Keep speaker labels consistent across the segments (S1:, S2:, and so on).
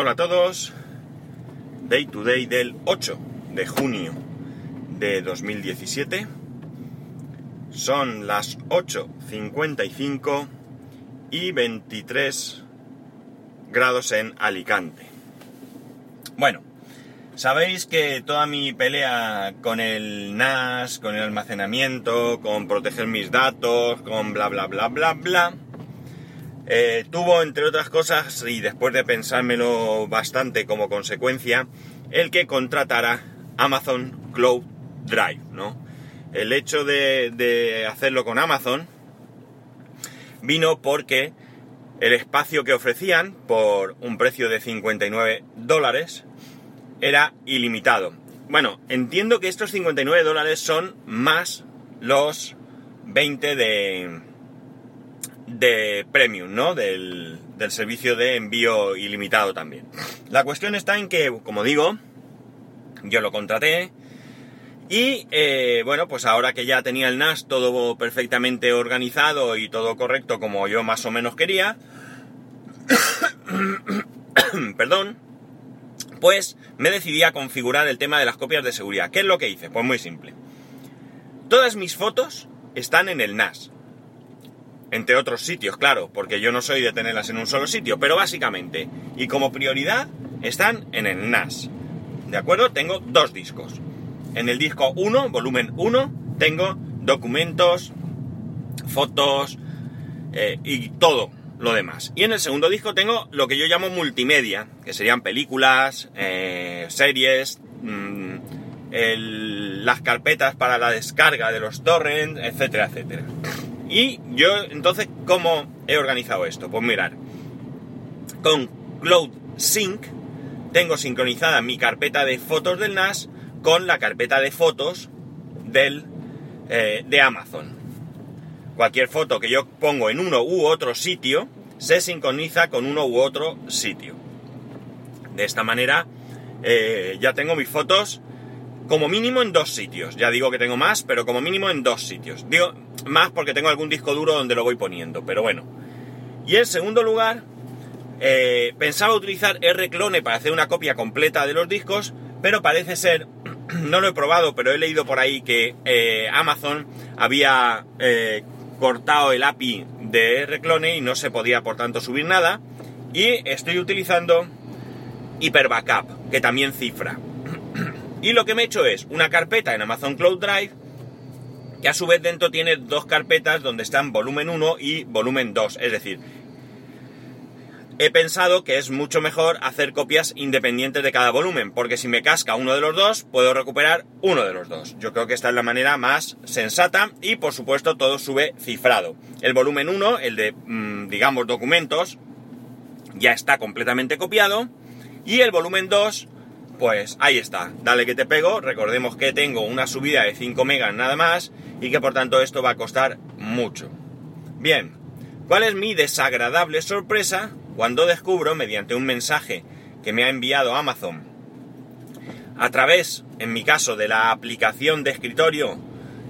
S1: Hola a todos. Day to day del 8 de junio de 2017. Son las 8.55 y 23 grados en Alicante. Bueno, sabéis que toda mi pelea con el NAS, con el almacenamiento, con proteger mis datos, con bla bla bla bla bla, eh, tuvo, entre otras cosas, y después de pensármelo bastante como consecuencia, el que contratara Amazon Cloud Drive, ¿no? El hecho de, hacerlo con Amazon vino porque el espacio que ofrecían por un precio de 59 dólares era ilimitado. Bueno, entiendo que estos 59 dólares son más los 20 de, de premium, ¿no? Del, servicio de envío ilimitado también. La cuestión está en que, como digo, yo lo contraté y, eh, bueno, pues ahora que ya tenía el NAS todo perfectamente organizado y todo correcto como yo más o menos quería, perdón, pues me decidí a configurar el tema de las copias de seguridad. ¿Qué es lo que hice? Pues muy simple. Todas mis fotos están en el NAS entre otros sitios, claro, porque yo no soy de tenerlas en un solo sitio, pero básicamente, y como prioridad, están en el NAS. ¿De acuerdo? Tengo dos discos. En el disco 1, volumen 1, tengo documentos, fotos eh, y todo lo demás. Y en el segundo disco tengo lo que yo llamo multimedia, que serían películas, eh, series, mm, las carpetas para la descarga de los torrents, etcétera, etcétera. Y yo, entonces, ¿cómo he organizado esto? Pues mirar, con Cloud Sync tengo sincronizada mi carpeta de fotos del NAS con la carpeta de fotos del, eh, de Amazon. Cualquier foto que yo pongo en uno u otro sitio se sincroniza con uno u otro sitio. De esta manera eh, ya tengo mis fotos como mínimo en dos sitios. Ya digo que tengo más, pero como mínimo en dos sitios. Digo más porque tengo algún disco duro donde lo voy poniendo, pero bueno. Y en segundo lugar, eh, pensaba utilizar R-Clone para hacer una copia completa de los discos, pero parece ser, no lo he probado, pero he leído por ahí que eh, Amazon había eh, cortado el API de R-Clone y no se podía por tanto subir nada. Y estoy utilizando Hyper Backup, que también cifra. Y lo que me he hecho es una carpeta en Amazon Cloud Drive, que a su vez dentro tiene dos carpetas donde están volumen 1 y volumen 2. Es decir, he pensado que es mucho mejor hacer copias independientes de cada volumen, porque si me casca uno de los dos, puedo recuperar uno de los dos. Yo creo que esta es la manera más sensata y por supuesto todo sube cifrado. El volumen 1, el de, mm, digamos, documentos, ya está completamente copiado y el volumen 2 pues ahí está, dale que te pego, recordemos que tengo una subida de 5 megas nada más y que por tanto esto va a costar mucho. Bien, ¿cuál es mi desagradable sorpresa cuando descubro mediante un mensaje que me ha enviado Amazon a través, en mi caso, de la aplicación de escritorio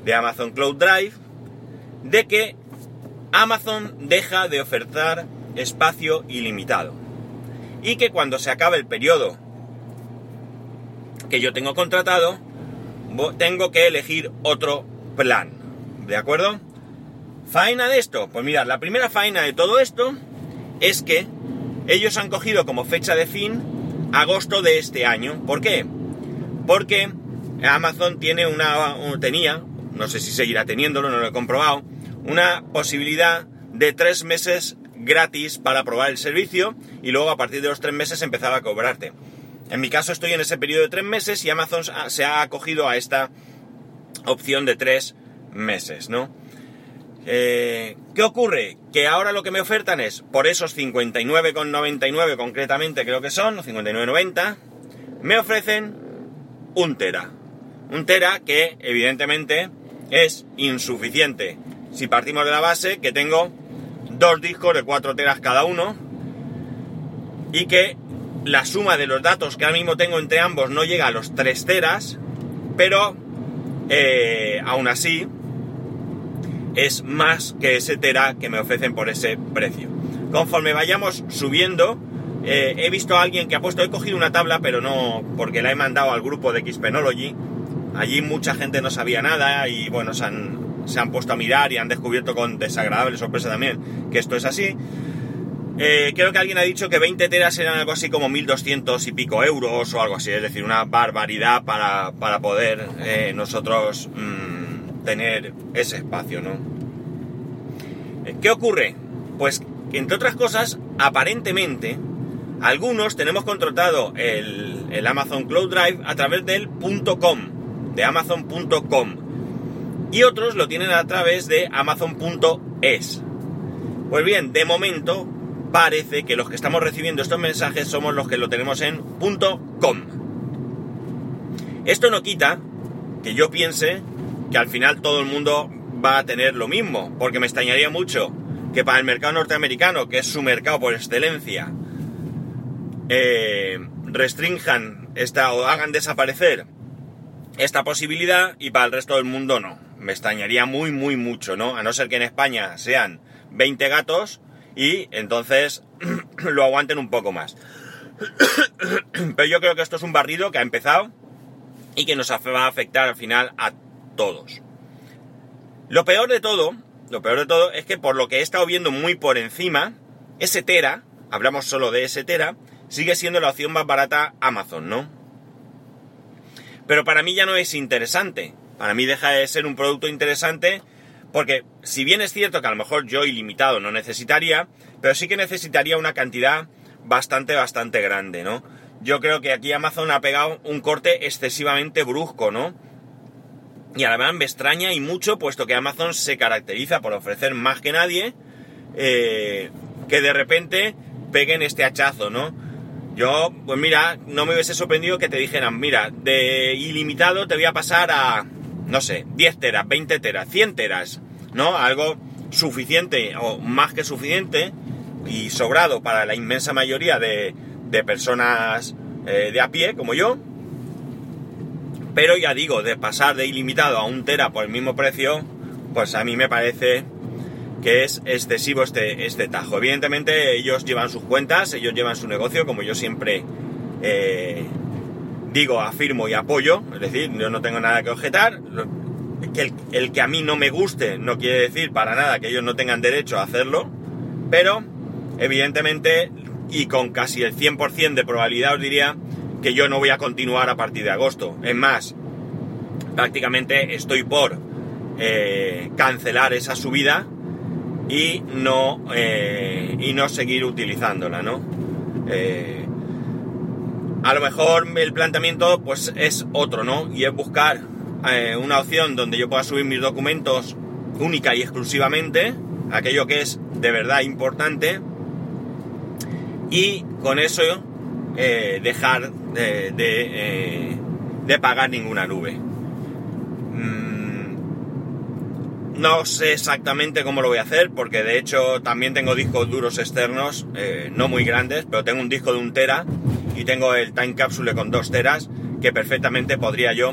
S1: de Amazon Cloud Drive, de que Amazon deja de ofertar espacio ilimitado y que cuando se acabe el periodo que yo tengo contratado, tengo que elegir otro plan. ¿De acuerdo? Faena de esto. Pues mirad, la primera faena de todo esto es que ellos han cogido como fecha de fin agosto de este año. ¿Por qué? Porque Amazon tiene una, tenía, no sé si seguirá teniéndolo, no lo he comprobado, una posibilidad de tres meses gratis para probar el servicio y luego a partir de los tres meses empezaba a cobrarte. En mi caso estoy en ese periodo de tres meses y Amazon se ha acogido a esta opción de tres meses, ¿no? Eh, ¿Qué ocurre? Que ahora lo que me ofertan es, por esos 59,99 concretamente creo que son, 59,90, me ofrecen un tera. Un tera que evidentemente es insuficiente. Si partimos de la base que tengo dos discos de 4 teras cada uno y que la suma de los datos que ahora mismo tengo entre ambos no llega a los 3 teras, pero eh, aún así es más que ese tera que me ofrecen por ese precio. Conforme vayamos subiendo, eh, he visto a alguien que ha puesto, he cogido una tabla, pero no, porque la he mandado al grupo de Xpenology. Allí mucha gente no sabía nada y bueno, se han, se han puesto a mirar y han descubierto con desagradable sorpresa también que esto es así. Eh, creo que alguien ha dicho que 20 teras eran algo así como 1200 y pico euros o algo así, es decir, una barbaridad para, para poder eh, nosotros mm, tener ese espacio, ¿no? Eh, ¿Qué ocurre? Pues, entre otras cosas, aparentemente, algunos tenemos contratado el, el Amazon Cloud Drive a través del .com, de amazon.com, y otros lo tienen a través de amazon.es. Pues bien, de momento parece que los que estamos recibiendo estos mensajes somos los que lo tenemos en .com. Esto no quita que yo piense que al final todo el mundo va a tener lo mismo, porque me extrañaría mucho que para el mercado norteamericano, que es su mercado por excelencia, eh, restrinjan esta o hagan desaparecer esta posibilidad y para el resto del mundo no. Me extrañaría muy, muy mucho, ¿no? A no ser que en España sean 20 gatos y entonces lo aguanten un poco más. Pero yo creo que esto es un barrido que ha empezado y que nos va a afectar al final a todos. Lo peor de todo, lo peor de todo es que por lo que he estado viendo muy por encima, ese Tera, hablamos solo de ese Tera, sigue siendo la opción más barata Amazon, ¿no? Pero para mí ya no es interesante. Para mí deja de ser un producto interesante porque si bien es cierto que a lo mejor yo ilimitado no necesitaría, pero sí que necesitaría una cantidad bastante, bastante grande, ¿no? Yo creo que aquí Amazon ha pegado un corte excesivamente brusco, ¿no? Y además me extraña y mucho, puesto que Amazon se caracteriza por ofrecer más que nadie, eh, que de repente peguen este hachazo, ¿no? Yo, pues mira, no me hubiese sorprendido que te dijeran, mira, de ilimitado te voy a pasar a, no sé, 10 teras, 20 teras, 100 teras, ¿no? Algo suficiente o más que suficiente y sobrado para la inmensa mayoría de, personas eh, de a pie como yo. Pero ya digo, de pasar de ilimitado a un tera por el mismo precio, pues a mí me parece que es excesivo este, este tajo. Evidentemente ellos llevan sus cuentas, ellos llevan su negocio, como yo siempre eh, digo, afirmo y apoyo, es decir, yo no tengo nada que objetar. El, el, que a mí no me guste no quiere decir para nada que ellos no tengan derecho a hacerlo, pero evidentemente y con casi el 100% de probabilidad os diría que yo no voy a continuar a partir de agosto. Es más, prácticamente estoy por eh, cancelar esa subida y no, eh, y no seguir utilizándola, ¿no? Eh, a lo mejor el planteamiento pues es otro, ¿no? Y es buscar eh, una opción donde yo pueda subir mis documentos única y exclusivamente, aquello que es de verdad importante, y con eso eh, dejar de, de, eh, de, pagar ninguna nube. Mm, no sé exactamente cómo lo voy a hacer, porque de hecho también tengo discos duros externos, no muy grandes, pero tengo un disco de un tera y tengo el Time Capsule con 2 teras que perfectamente podría yo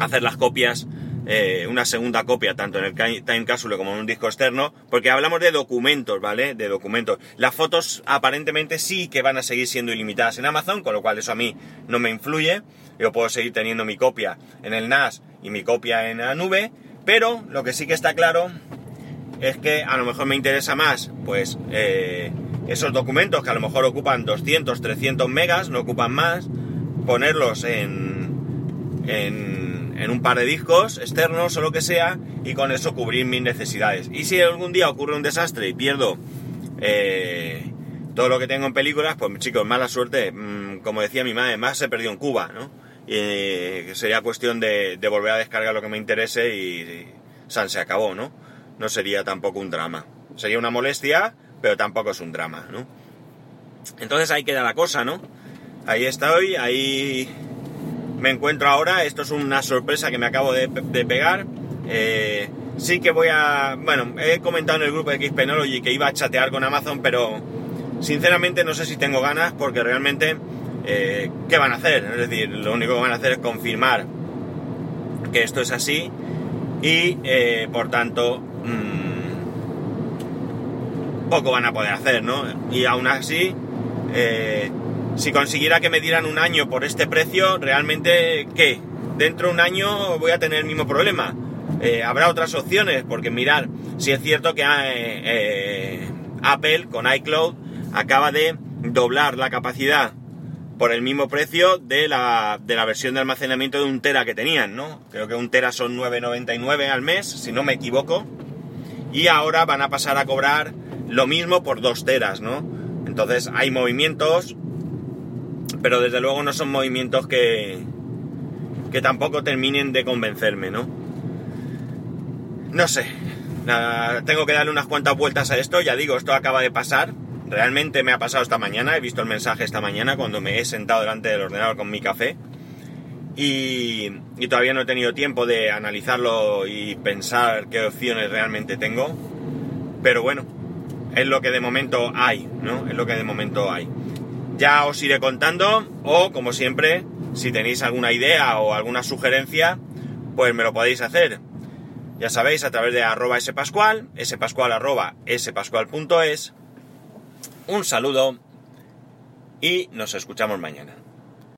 S1: hacer las copias, eh, una segunda copia tanto en el Time Capsule como en un disco externo, porque hablamos de documentos, ¿vale? De documentos. Las fotos aparentemente sí que van a seguir siendo ilimitadas en Amazon, con lo cual eso a mí no me influye. Yo puedo seguir teniendo mi copia en el NAS y mi copia en la nube, pero lo que sí que está claro es que a lo mejor me interesa más, pues, eh, esos documentos que a lo mejor ocupan 200, 300 megas, no ocupan más, ponerlos en, en, un par de discos externos o lo que sea y con eso cubrir mis necesidades. Y si algún día ocurre un desastre y pierdo eh, todo lo que tengo en películas, pues chicos, mala suerte, mm, como decía mi madre, más se perdió en Cuba, ¿no? Y sería cuestión de, volver a descargar lo que me interese y, San se acabó, ¿no? No sería tampoco un drama. Sería una molestia, pero tampoco es un drama, ¿no? Entonces ahí queda la cosa, ¿no? Ahí estoy, ahí me encuentro ahora, esto es una sorpresa que me acabo de, pegar. Eh, sí que voy a... Bueno, he comentado en el grupo de Xpenology que iba a chatear con Amazon, pero sinceramente no sé si tengo ganas porque realmente... Eh, ¿Qué van a hacer? Es decir, lo único que van a hacer es confirmar que esto es así y eh, por tanto... Mm, poco van a poder hacer, ¿no? Y aún así, eh, si consiguiera que me dieran un año por este precio, realmente, ¿qué? Dentro de un año voy a tener el mismo problema. Eh, habrá otras opciones, porque mirar, si es cierto que eh, Apple con iCloud acaba de doblar la capacidad por el mismo precio de la, de la versión de almacenamiento de un tera que tenían, ¿no? Creo que un tera son 9,99 al mes, si no me equivoco. Y ahora van a pasar a cobrar lo mismo por dos teras, ¿no? Entonces hay movimientos, pero desde luego no son movimientos que, que tampoco terminen de convencerme, ¿no? No sé, tengo que darle unas cuantas vueltas a esto, ya digo, esto acaba de pasar, realmente me ha pasado esta mañana, he visto el mensaje esta mañana cuando me he sentado delante del ordenador con mi café. Y, y todavía no he tenido tiempo de analizarlo y pensar qué opciones realmente tengo, pero bueno, es lo que de momento hay, ¿no? Es lo que de momento hay. Ya os iré contando o, como siempre, si tenéis alguna idea o alguna sugerencia, pues me lo podéis hacer. Ya sabéis, a través de arroba spascual, spascual arroba spascual.es. Un saludo y nos escuchamos mañana.